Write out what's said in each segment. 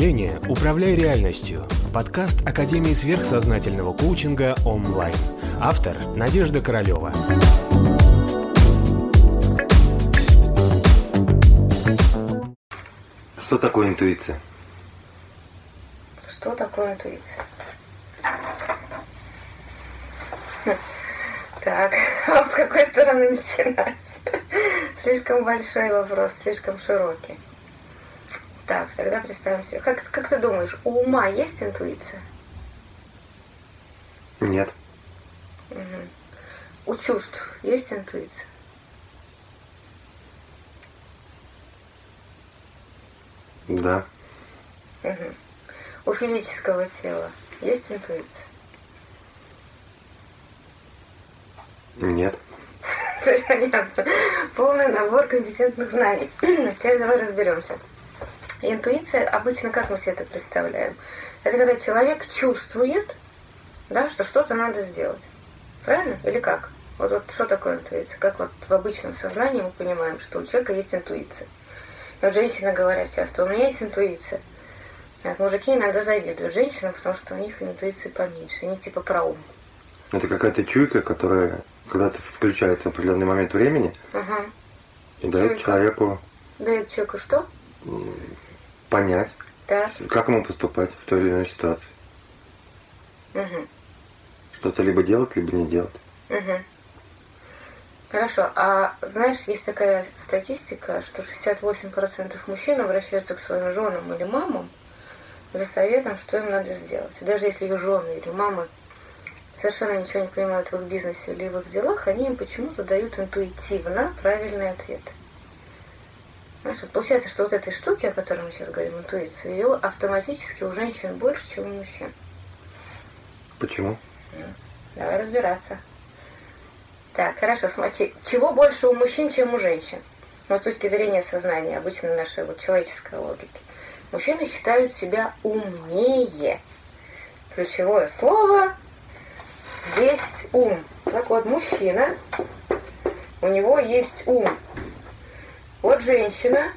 мышления «Управляй реальностью» – подкаст Академии сверхсознательного коучинга онлайн. Автор – Надежда Королева. Что такое интуиция? Что такое интуиция? Так, а с какой стороны начинать? Слишком большой вопрос, слишком широкий. Так, тогда представим себе. Как, как ты думаешь, у ума есть интуиция? Нет. Угу. У чувств есть интуиция? Да. Угу. У физического тела есть интуиция? Нет. Понятно. Полный набор компетентных знаний. Теперь давай разберемся. Интуиция, обычно как мы себе это представляем? Это когда человек чувствует, да, что что-то надо сделать. Правильно? Или как? Вот, вот что такое интуиция? Как вот в обычном сознании мы понимаем, что у человека есть интуиция. И вот женщины говорят часто, у меня есть интуиция. Вот мужики иногда завидуют женщинам, потому что у них интуиции поменьше. Они типа про ум. Это какая-то чуйка, которая когда-то включается в определенный момент времени Ага. и дает человеку Дает человеку что? Понять, Да. как ему поступать в той или иной ситуации. Угу. Что-то либо делать, либо не делать. Угу. Хорошо. А знаешь, есть такая статистика, что 68% мужчин обращаются к своим женам или мамам за советом, что им надо сделать. И даже если их жены или мамы совершенно ничего не понимают в их бизнесе или в их делах, они им почему-то дают интуитивно правильный ответ. Знаешь, вот получается, что вот этой штуки, о которой мы сейчас говорим, интуиция, ее автоматически у женщин больше, чем у мужчин. Почему? Давай разбираться. Так, хорошо, смотри, чего больше у мужчин, чем у женщин? Ну, с точки зрения сознания, обычно нашей вот человеческой логики. Мужчины считают себя умнее. Ключевое слово здесь ум. Так вот, мужчина, у него есть ум. Вот женщина,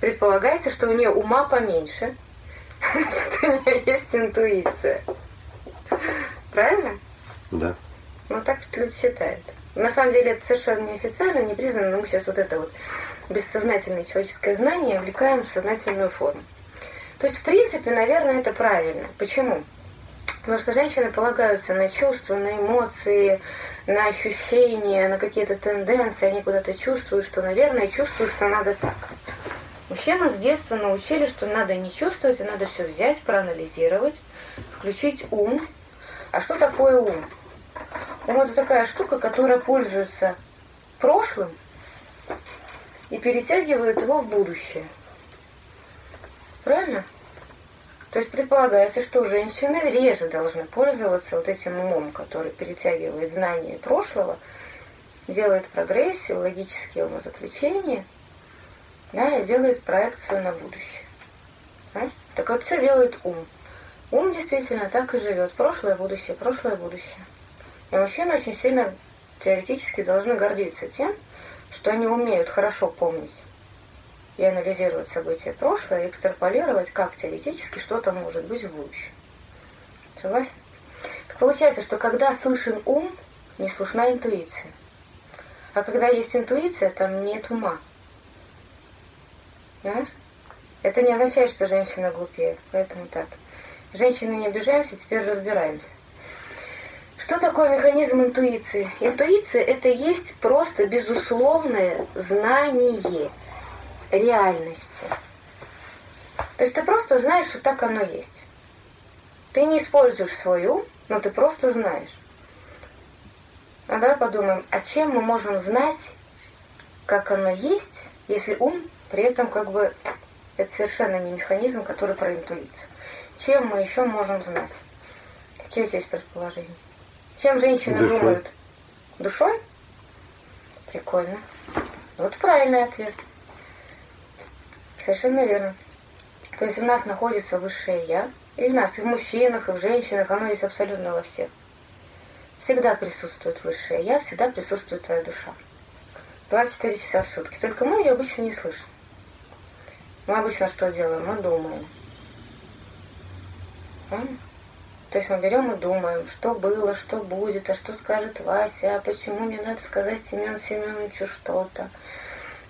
предполагается, что у нее ума поменьше, что у нее есть интуиция. Правильно? Да. Ну, так люди считают. На самом деле это совершенно неофициально, не признано, но мы сейчас вот это вот бессознательное человеческое знание влекаем в сознательную форму. То есть, в принципе, наверное, это правильно. Почему? Потому что женщины полагаются на чувства, на эмоции, на ощущения, на какие-то тенденции, они куда-то чувствуют, что, наверное, чувствуют, что надо так. Мужчину с детства научили, что надо не чувствовать, а надо все взять, проанализировать, включить ум. А что такое ум? Ум это такая штука, которая пользуется прошлым и перетягивает его в будущее. Правильно? То есть предполагается, что женщины реже должны пользоваться вот этим умом, который перетягивает знания прошлого, делает прогрессию, логические умозаключения, да, и делает проекцию на будущее. Понимаете? Так вот, что делает ум? Ум действительно так и живет. Прошлое, будущее, прошлое, будущее. И мужчины очень сильно теоретически должны гордиться тем, что они умеют хорошо помнить и анализировать события прошлого, и экстраполировать, как теоретически что-то может быть в будущем. Согласен? Так получается, что когда слышен ум, не слышна интуиция. А когда есть интуиция, там нет ума. Понимаешь? Это не означает, что женщина глупее. Поэтому так. Женщины не обижаемся, теперь разбираемся. Что такое механизм интуиции? Интуиция – это есть просто безусловное знание реальности. То есть ты просто знаешь, что так оно есть. Ты не используешь свой ум, но ты просто знаешь. А давай подумаем, а чем мы можем знать, как оно есть, если ум при этом как бы это совершенно не механизм, который про интуицию. Чем мы еще можем знать? Какие у тебя есть предположения? Чем женщины Душой. думают? Душой? Прикольно. Вот правильный ответ. Совершенно верно. То есть в нас находится высшее Я, и в нас, и в мужчинах, и в женщинах, оно есть абсолютно во всех. Всегда присутствует высшее Я, всегда присутствует твоя душа. 24 часа в сутки. Только мы ее обычно не слышим. Мы обычно что делаем? Мы думаем. То есть мы берем и думаем, что было, что будет, а что скажет Вася, а почему мне надо сказать Семену Семеновичу что-то,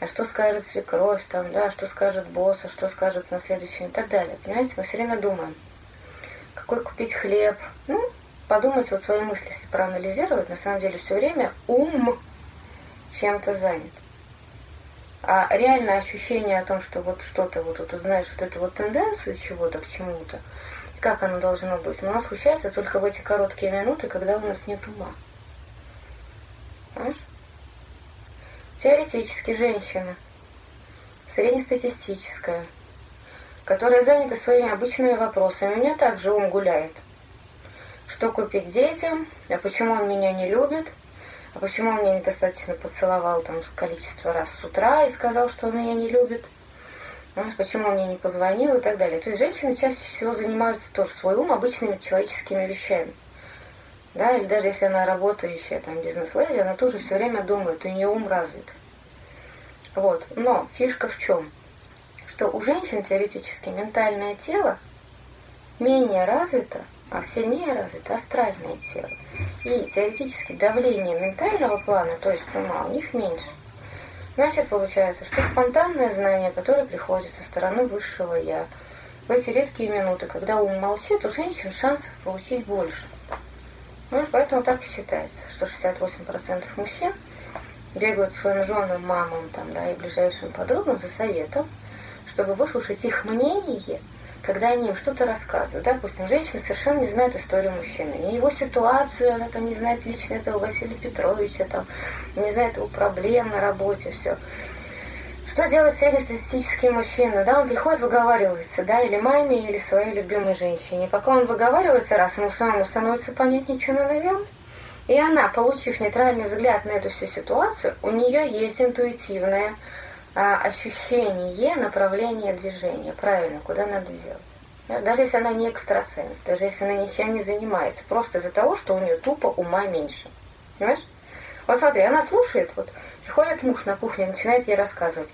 а что скажет свекровь там, да, что скажет босс, а что скажет на следующий и так далее. Понимаете, мы все время думаем, какой купить хлеб. Ну, подумать вот свои мысли, если проанализировать, на самом деле все время ум чем-то занят. А реальное ощущение о том, что вот что-то, вот, вот знаешь, вот эту вот тенденцию чего-то к чему-то, как оно должно быть, у нас случается только в эти короткие минуты, когда у нас нет ума. Понимаешь? Теоретически женщина, среднестатистическая, которая занята своими обычными вопросами, у нее также ум гуляет. Что купить детям, а почему он меня не любит – а почему он меня недостаточно поцеловал там количество раз с утра и сказал, что он меня не любит, почему он мне не позвонил и так далее. То есть женщины чаще всего занимаются тоже свой ум обычными человеческими вещами. Да, или даже если она работающая там бизнес-леди, она тоже все время думает, у нее ум развит. Вот. Но фишка в чем? Что у женщин теоретически ментальное тело менее развито, а сильнее развито астральное тело. И теоретически давление ментального плана, то есть ума, у них меньше. Значит, получается, что спонтанное знание, которое приходит со стороны высшего «я», в эти редкие минуты, когда ум молчит, у женщин шансов получить больше. Ну, поэтому так и считается, что 68% мужчин бегают своим женам, мамам там, да, и ближайшим подругам за советом, чтобы выслушать их мнение – когда они им что-то рассказывают. Допустим, женщина совершенно не знает историю мужчины, не его ситуацию, она там не знает лично этого Василия Петровича, там, не знает его проблем на работе, все. Что делает среднестатистический мужчина? Да, он приходит, выговаривается, да, или маме, или своей любимой женщине. Пока он выговаривается, раз ему самому становится понятнее, что надо делать, и она, получив нейтральный взгляд на эту всю ситуацию, у нее есть интуитивное а, ощущение направления движения, правильно, куда надо делать. Даже если она не экстрасенс, даже если она ничем не занимается, просто из-за того, что у нее тупо ума меньше. Понимаешь? Вот смотри, она слушает, вот приходит муж на кухню, начинает ей рассказывать,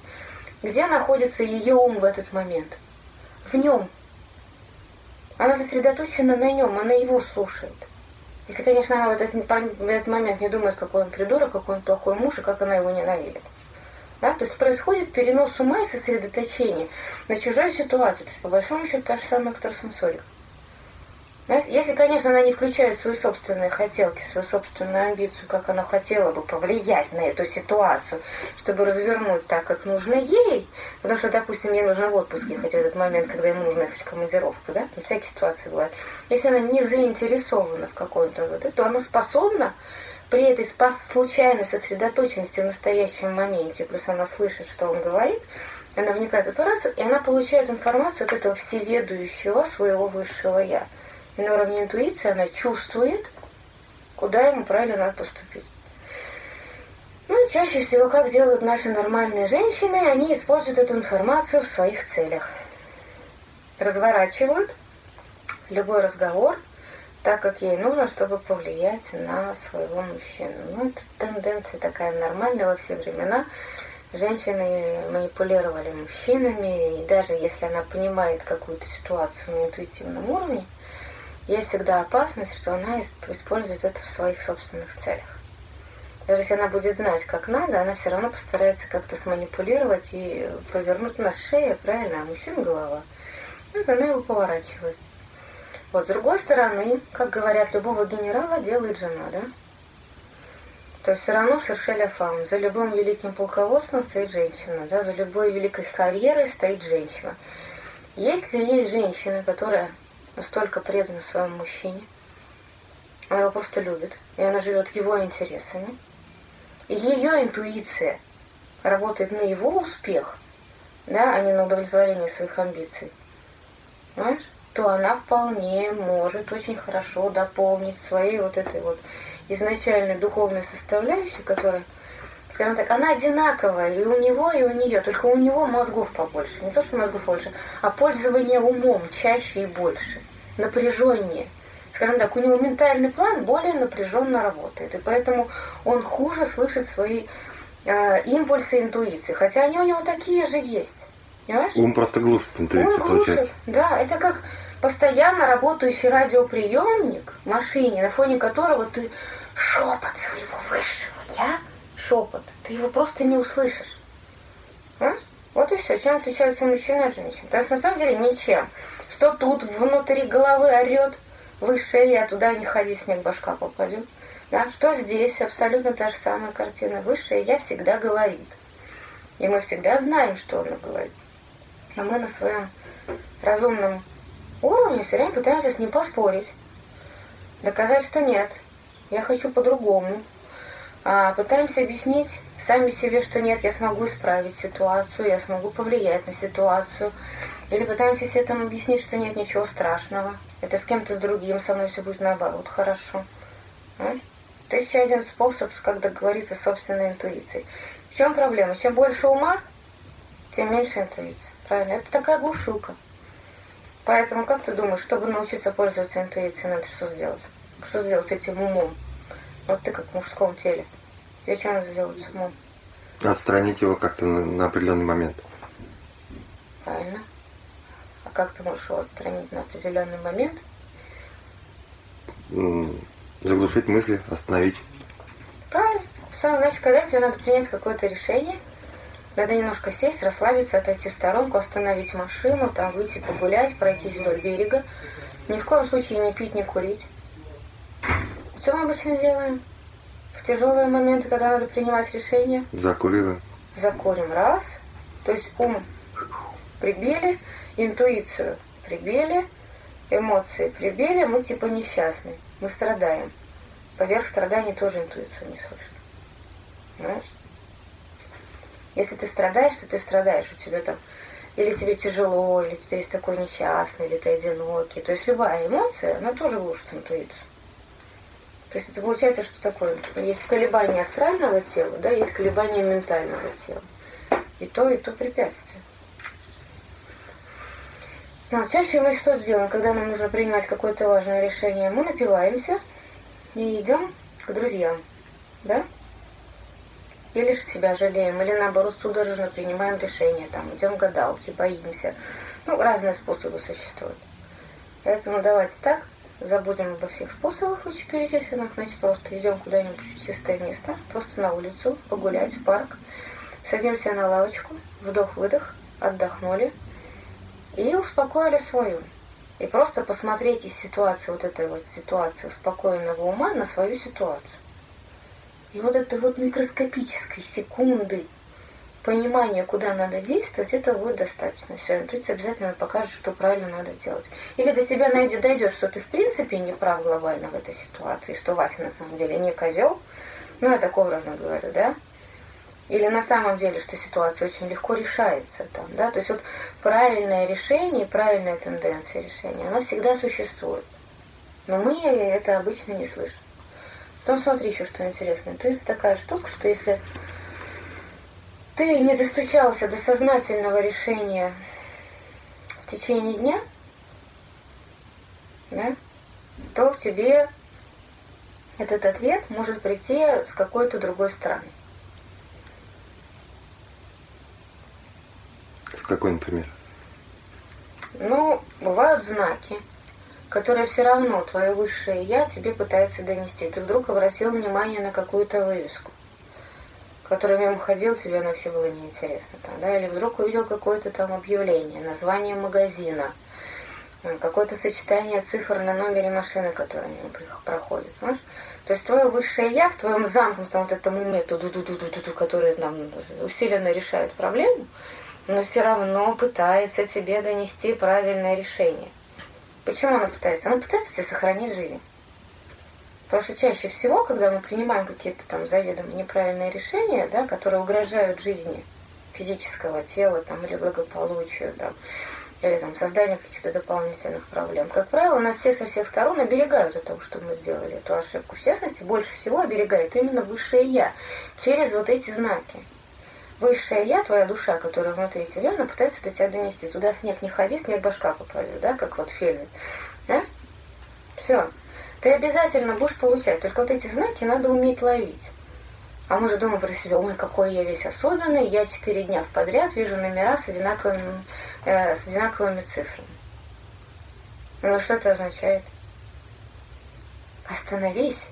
где находится ее ум в этот момент. В нем. Она сосредоточена на нем, она его слушает. Если, конечно, она в этот, в этот момент не думает, какой он придурок, какой он плохой муж и как она его ненавидит. Да? То есть происходит перенос ума и сосредоточение на чужую ситуацию. То есть, по большому счету, та же самая экстрасенсорика. Если, конечно, она не включает свои собственные хотелки, свою собственную амбицию, как она хотела бы повлиять на эту ситуацию, чтобы развернуть так, как нужно ей, потому что, допустим, ей нужно в отпуск ехать в этот момент, когда ему нужно ехать в командировку, да, на всякие ситуации бывают. Если она не заинтересована в каком-то вот, то она способна при этой случайной сосредоточенности в настоящем моменте, плюс она слышит, что он говорит, она вникает в информацию, и она получает информацию от этого всеведущего своего высшего «я». И на уровне интуиции она чувствует, куда ему правильно надо поступить. Ну, чаще всего, как делают наши нормальные женщины, они используют эту информацию в своих целях. Разворачивают любой разговор – так как ей нужно, чтобы повлиять на своего мужчину. Ну, это тенденция такая нормальная во все времена. Женщины манипулировали мужчинами, и даже если она понимает какую-то ситуацию на интуитивном уровне, есть всегда опасность, что она использует это в своих собственных целях. Даже если она будет знать, как надо, она все равно постарается как-то сманипулировать и повернуть на шею, правильно, а мужчина голова. Вот она его поворачивает. Вот с другой стороны, как говорят, любого генерала делает жена, да? То есть все равно шершеля фам. За любым великим полководством стоит женщина, да? За любой великой карьерой стоит женщина. Если есть женщина, которая настолько предана своему мужчине, она его просто любит, и она живет его интересами, и ее интуиция работает на его успех, да, а не на удовлетворение своих амбиций. Понимаешь? то она вполне может очень хорошо дополнить своей вот этой вот изначальной духовной составляющей, которая, скажем так, она одинаковая и у него, и у нее, только у него мозгов побольше. Не то, что мозгов больше, а пользование умом чаще и больше, напряженнее. Скажем так, у него ментальный план более напряженно работает, и поэтому он хуже слышит свои э, импульсы интуиции, хотя они у него такие же есть. Понимаешь? Ум просто глушит интуицию, Он глушит. получается. Да, это как постоянно работающий радиоприемник в машине, на фоне которого ты шепот своего высшего я, шепот, ты его просто не услышишь. А? Вот и все. Чем отличаются мужчины от женщин? То есть на самом деле ничем. Что тут внутри головы орет высшее я, туда не ходи, снег башка попадет. Да? Что здесь? Абсолютно та же самая картина. Высшее я всегда говорит. И мы всегда знаем, что оно говорит. Но мы на своем разумном уровне все время пытаемся с ним поспорить. Доказать, что нет. Я хочу по-другому. А, пытаемся объяснить сами себе, что нет, я смогу исправить ситуацию, я смогу повлиять на ситуацию. Или пытаемся себе там объяснить, что нет ничего страшного. Это с кем-то с другим, со мной все будет наоборот хорошо. А? Тысяча один способ, как договориться с собственной интуицией. В чем проблема? Чем больше ума, тем меньше интуиции. Правильно? Это такая глушилка. Поэтому, как ты думаешь, чтобы научиться пользоваться интуицией, надо что сделать? Что сделать с этим умом? Вот ты как в мужском теле. Тебе что надо сделать с умом? Отстранить его как-то на, на определенный момент. Правильно. А как ты можешь его отстранить на определенный момент? Заглушить мысли, остановить. Правильно. Все, значит, когда тебе надо принять какое-то решение, надо немножко сесть, расслабиться, отойти в сторонку, остановить машину, там выйти погулять, пройтись вдоль берега. Ни в коем случае не пить, не курить. Что мы обычно делаем? В тяжелые моменты, когда надо принимать решения, Закуриваем. закурим раз, то есть ум прибили, интуицию прибили, эмоции прибили, мы типа несчастны, мы страдаем. Поверх страданий тоже интуицию не слышно. Понимаешь? Если ты страдаешь, то ты страдаешь, у тебя там или тебе тяжело, или ты весь такой несчастный, или ты одинокий. То есть любая эмоция, она тоже глушит интуицию. То есть это получается, что такое? Есть колебания астрального тела, да, есть колебания ментального тела. И то, и то препятствие. Но чаще мы что делаем, когда нам нужно принимать какое-то важное решение? Мы напиваемся и идем к друзьям, да? Или же себя жалеем, или наоборот судорожно принимаем решение, там, идем к гадалке, боимся. Ну, разные способы существуют. Поэтому давайте так, забудем обо всех способах вычеперечисленных, значит, просто идем куда-нибудь в чистое место, просто на улицу, погулять, в парк, садимся на лавочку, вдох-выдох, отдохнули и успокоили свою. И просто посмотреть из ситуации, вот этой вот ситуации успокоенного ума на свою ситуацию. И вот этой вот микроскопической секунды понимания, куда надо действовать, это будет достаточно. Все, интуиция обязательно покажет, что правильно надо делать. Или до тебя найдет, дойдет, что ты в принципе не прав глобально в этой ситуации, что Вася на самом деле не козел. Ну, я так образно говорю, да? Или на самом деле, что ситуация очень легко решается там, да? То есть вот правильное решение, правильная тенденция решения, она всегда существует. Но мы это обычно не слышим. Потом смотри еще, что интересно. То есть такая штука, что если ты не достучался до сознательного решения в течение дня, да, то к тебе этот ответ может прийти с какой-то другой стороны. В какой, например? Ну, бывают знаки, которые все равно твое высшее я тебе пытается донести. Ты вдруг обратил внимание на какую-то вывеску, которая мимо ходил, тебе она вообще было неинтересно. Там, да? Или вдруг увидел какое-то там объявление, название магазина, м, какое-то сочетание цифр на номере машины, которая мимо проходит. Понимаешь? То есть твое высшее я в твоем замкнутом вот этом уме, ту-ду-ду-ду-ду-ду, который нам усиленно решает проблему, но все равно пытается тебе донести правильное решение. Почему она пытается? Она пытается тебе сохранить жизнь. Потому что чаще всего, когда мы принимаем какие-то там заведомо неправильные решения, да, которые угрожают жизни физического тела там, или благополучию, да, или там, созданию каких-то дополнительных проблем, как правило, нас все со всех сторон оберегают от того, что мы сделали эту ошибку. В частности, больше всего оберегает именно высшее Я через вот эти знаки. Высшее Я, твоя душа, которая внутри тебя, она пытается до тебя донести. Туда снег не ходи, снег башка попадет, да, как вот в фильме. Да? Все. Ты обязательно будешь получать, только вот эти знаки надо уметь ловить. А мы же думаем про себя, ой, какой я весь особенный, я четыре дня в подряд вижу номера с одинаковыми, э, с одинаковыми цифрами. Ну что это означает? Остановись.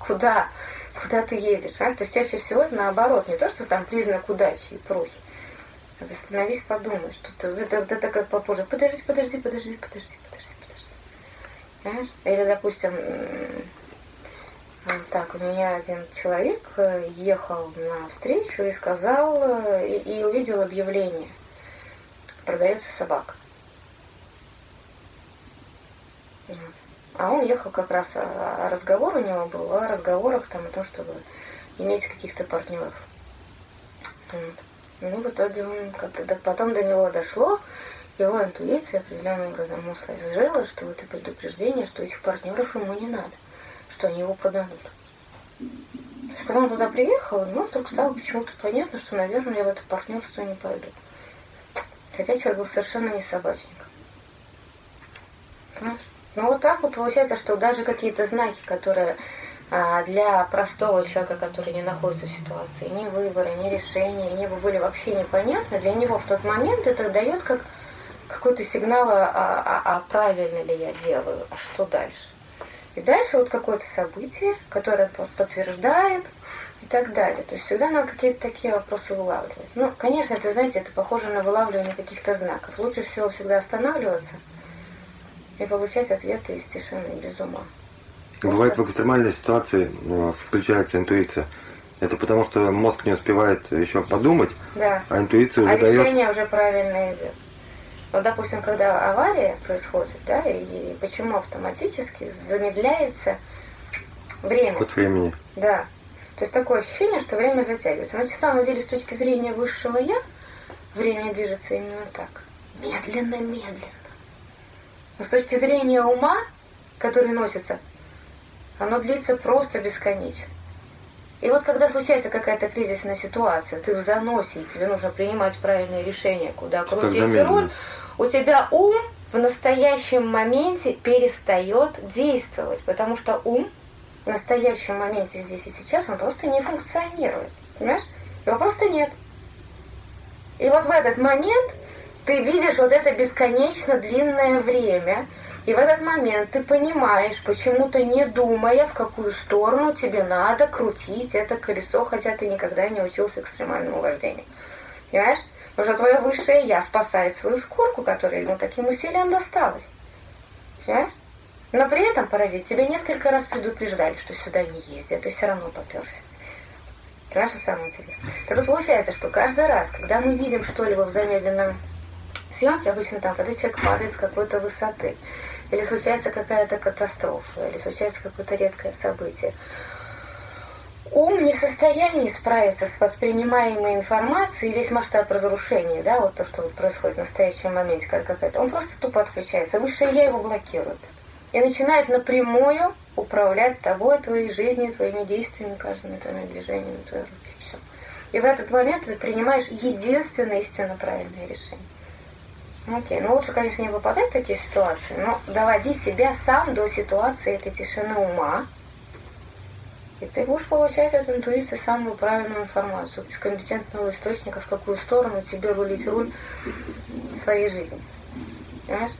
Куда? Куда ты едешь? А? То есть чаще всего это наоборот, не то, что там признак удачи и прухи. А остановись, подумай, что ты, это, это, это как попозже. Подожди, подожди, подожди, подожди. Понимаешь? Или, допустим, так, у меня один человек э, ехал на встречу и сказал, э, и, и увидел объявление. Продается собака. Вот. А он ехал как раз, а, а разговор у него был о разговорах там, о том, чтобы иметь каких-то партнеров. Вот. Ну, в итоге он как-то потом до него дошло, его интуиция определенным образом ему сложила, что это предупреждение, что этих партнеров ему не надо, что они его продадут. Есть, когда он туда приехал, ну, вдруг стало почему-то понятно, что, наверное, я в это партнерство не пойду. Хотя человек был совершенно не собачник. Понимаешь? Ну вот так вот получается, что даже какие-то знаки, которые а, для простого человека, который не находится в ситуации, ни выбора, ни решения, бы были вообще непонятны, для него в тот момент это дает как какой-то сигнал, а, а, а правильно ли я делаю, а что дальше. И дальше вот какое-то событие, которое подтверждает и так далее. То есть всегда надо какие-то такие вопросы вылавливать. Ну, конечно, это, знаете, это похоже на вылавливание каких-то знаков. Лучше всего всегда останавливаться – и получать ответы из тишины, без ума. Бывает в экстремальной ситуации ну, включается интуиция. Это потому, что мозг не успевает еще подумать, да. а интуиция уже а дает... решение уже правильно идет. Вот, допустим, когда авария происходит, да, и почему автоматически замедляется время. Ход времени. Да. То есть такое ощущение, что время затягивается. Значит, на самом деле, с точки зрения высшего я, время движется именно так. Медленно, медленно. Но с точки зрения ума, который носится, оно длится просто бесконечно. И вот когда случается какая-то кризисная ситуация, ты в заносе, и тебе нужно принимать правильные решения, куда крутить руль, у тебя ум в настоящем моменте перестает действовать, потому что ум в настоящем моменте здесь и сейчас, он просто не функционирует. Понимаешь? Его просто нет. И вот в этот момент ты видишь вот это бесконечно длинное время, и в этот момент ты понимаешь, почему-то не думая, в какую сторону тебе надо крутить это колесо, хотя ты никогда не учился экстремальному вождению. Понимаешь? Что твое высшее «я» спасает свою шкурку, которая ему таким усилием досталась. Понимаешь? Но при этом, паразит, тебе несколько раз предупреждали, что сюда не ездят, ты все равно поперся. Понимаешь, что самое интересное? Так вот получается, что каждый раз, когда мы видим что-либо в замедленном съемки обычно там, когда человек падает с какой-то высоты, или случается какая-то катастрофа, или случается какое-то редкое событие. Ум не в состоянии справиться с воспринимаемой информацией весь масштаб разрушения, да, вот то, что вот происходит в настоящем моменте, как какая-то, он просто тупо отключается. Высшее я его блокирует. И начинает напрямую управлять тобой, твоей жизнью, твоими действиями, каждыми твоими движениями, твоей руки. Все. И в этот момент ты принимаешь единственное истинно правильное решение. Окей, ну лучше, конечно, не попадать в такие ситуации, но доводи себя сам до ситуации этой тишины ума, и ты будешь получать от интуиции самую правильную информацию из компетентного источника, в какую сторону тебе рулить руль своей жизни. Понимаешь?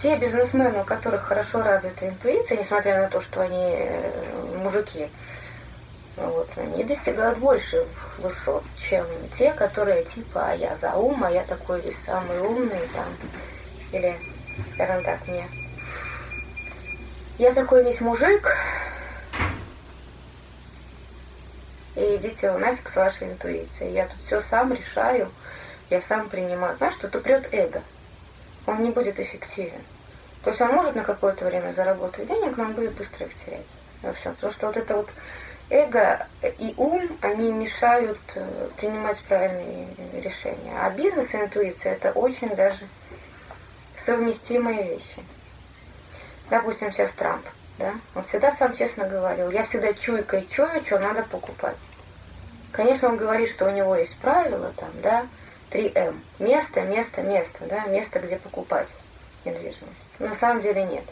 Те бизнесмены, у которых хорошо развита интуиция, несмотря на то, что они э, мужики, вот, они достигают больших высот, чем те, которые типа, а я за ум, а я такой весь самый умный, там, или, скажем так, мне, я такой весь мужик, и идите нафиг с вашей интуицией, я тут все сам решаю, я сам принимаю. Знаешь, что-то прет эго, он не будет эффективен. То есть он может на какое-то время заработать денег, но он будет быстро их терять. Во всем. Потому что вот это вот эго и ум, они мешают э, принимать правильные решения. А бизнес и интуиция – это очень даже совместимые вещи. Допустим, сейчас Трамп, да, он всегда сам честно говорил, я всегда чуйкой чую, что надо покупать. Конечно, он говорит, что у него есть правила там, да, 3М. Место, место, место, да, место, где покупать недвижимость. На самом деле нет.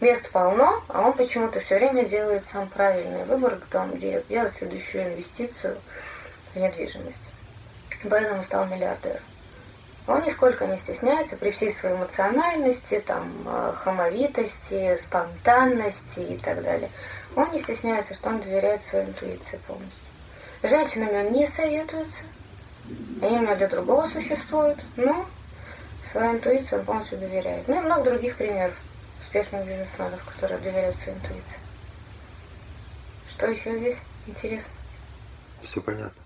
Мест полно, а он почему-то все время делает сам правильный выбор, где сделать следующую инвестицию в недвижимость. Поэтому стал миллиардером. Он нисколько не стесняется при всей своей эмоциональности, там, э, хамовитости, спонтанности и так далее. Он не стесняется, что он доверяет своей интуиции полностью. С женщинами он не советуется, они у него для другого существуют, но своей интуиции он полностью доверяет. Ну и много других примеров успешных бизнесменов, которые доверяют своей интуиции. Что еще здесь интересно? Все понятно.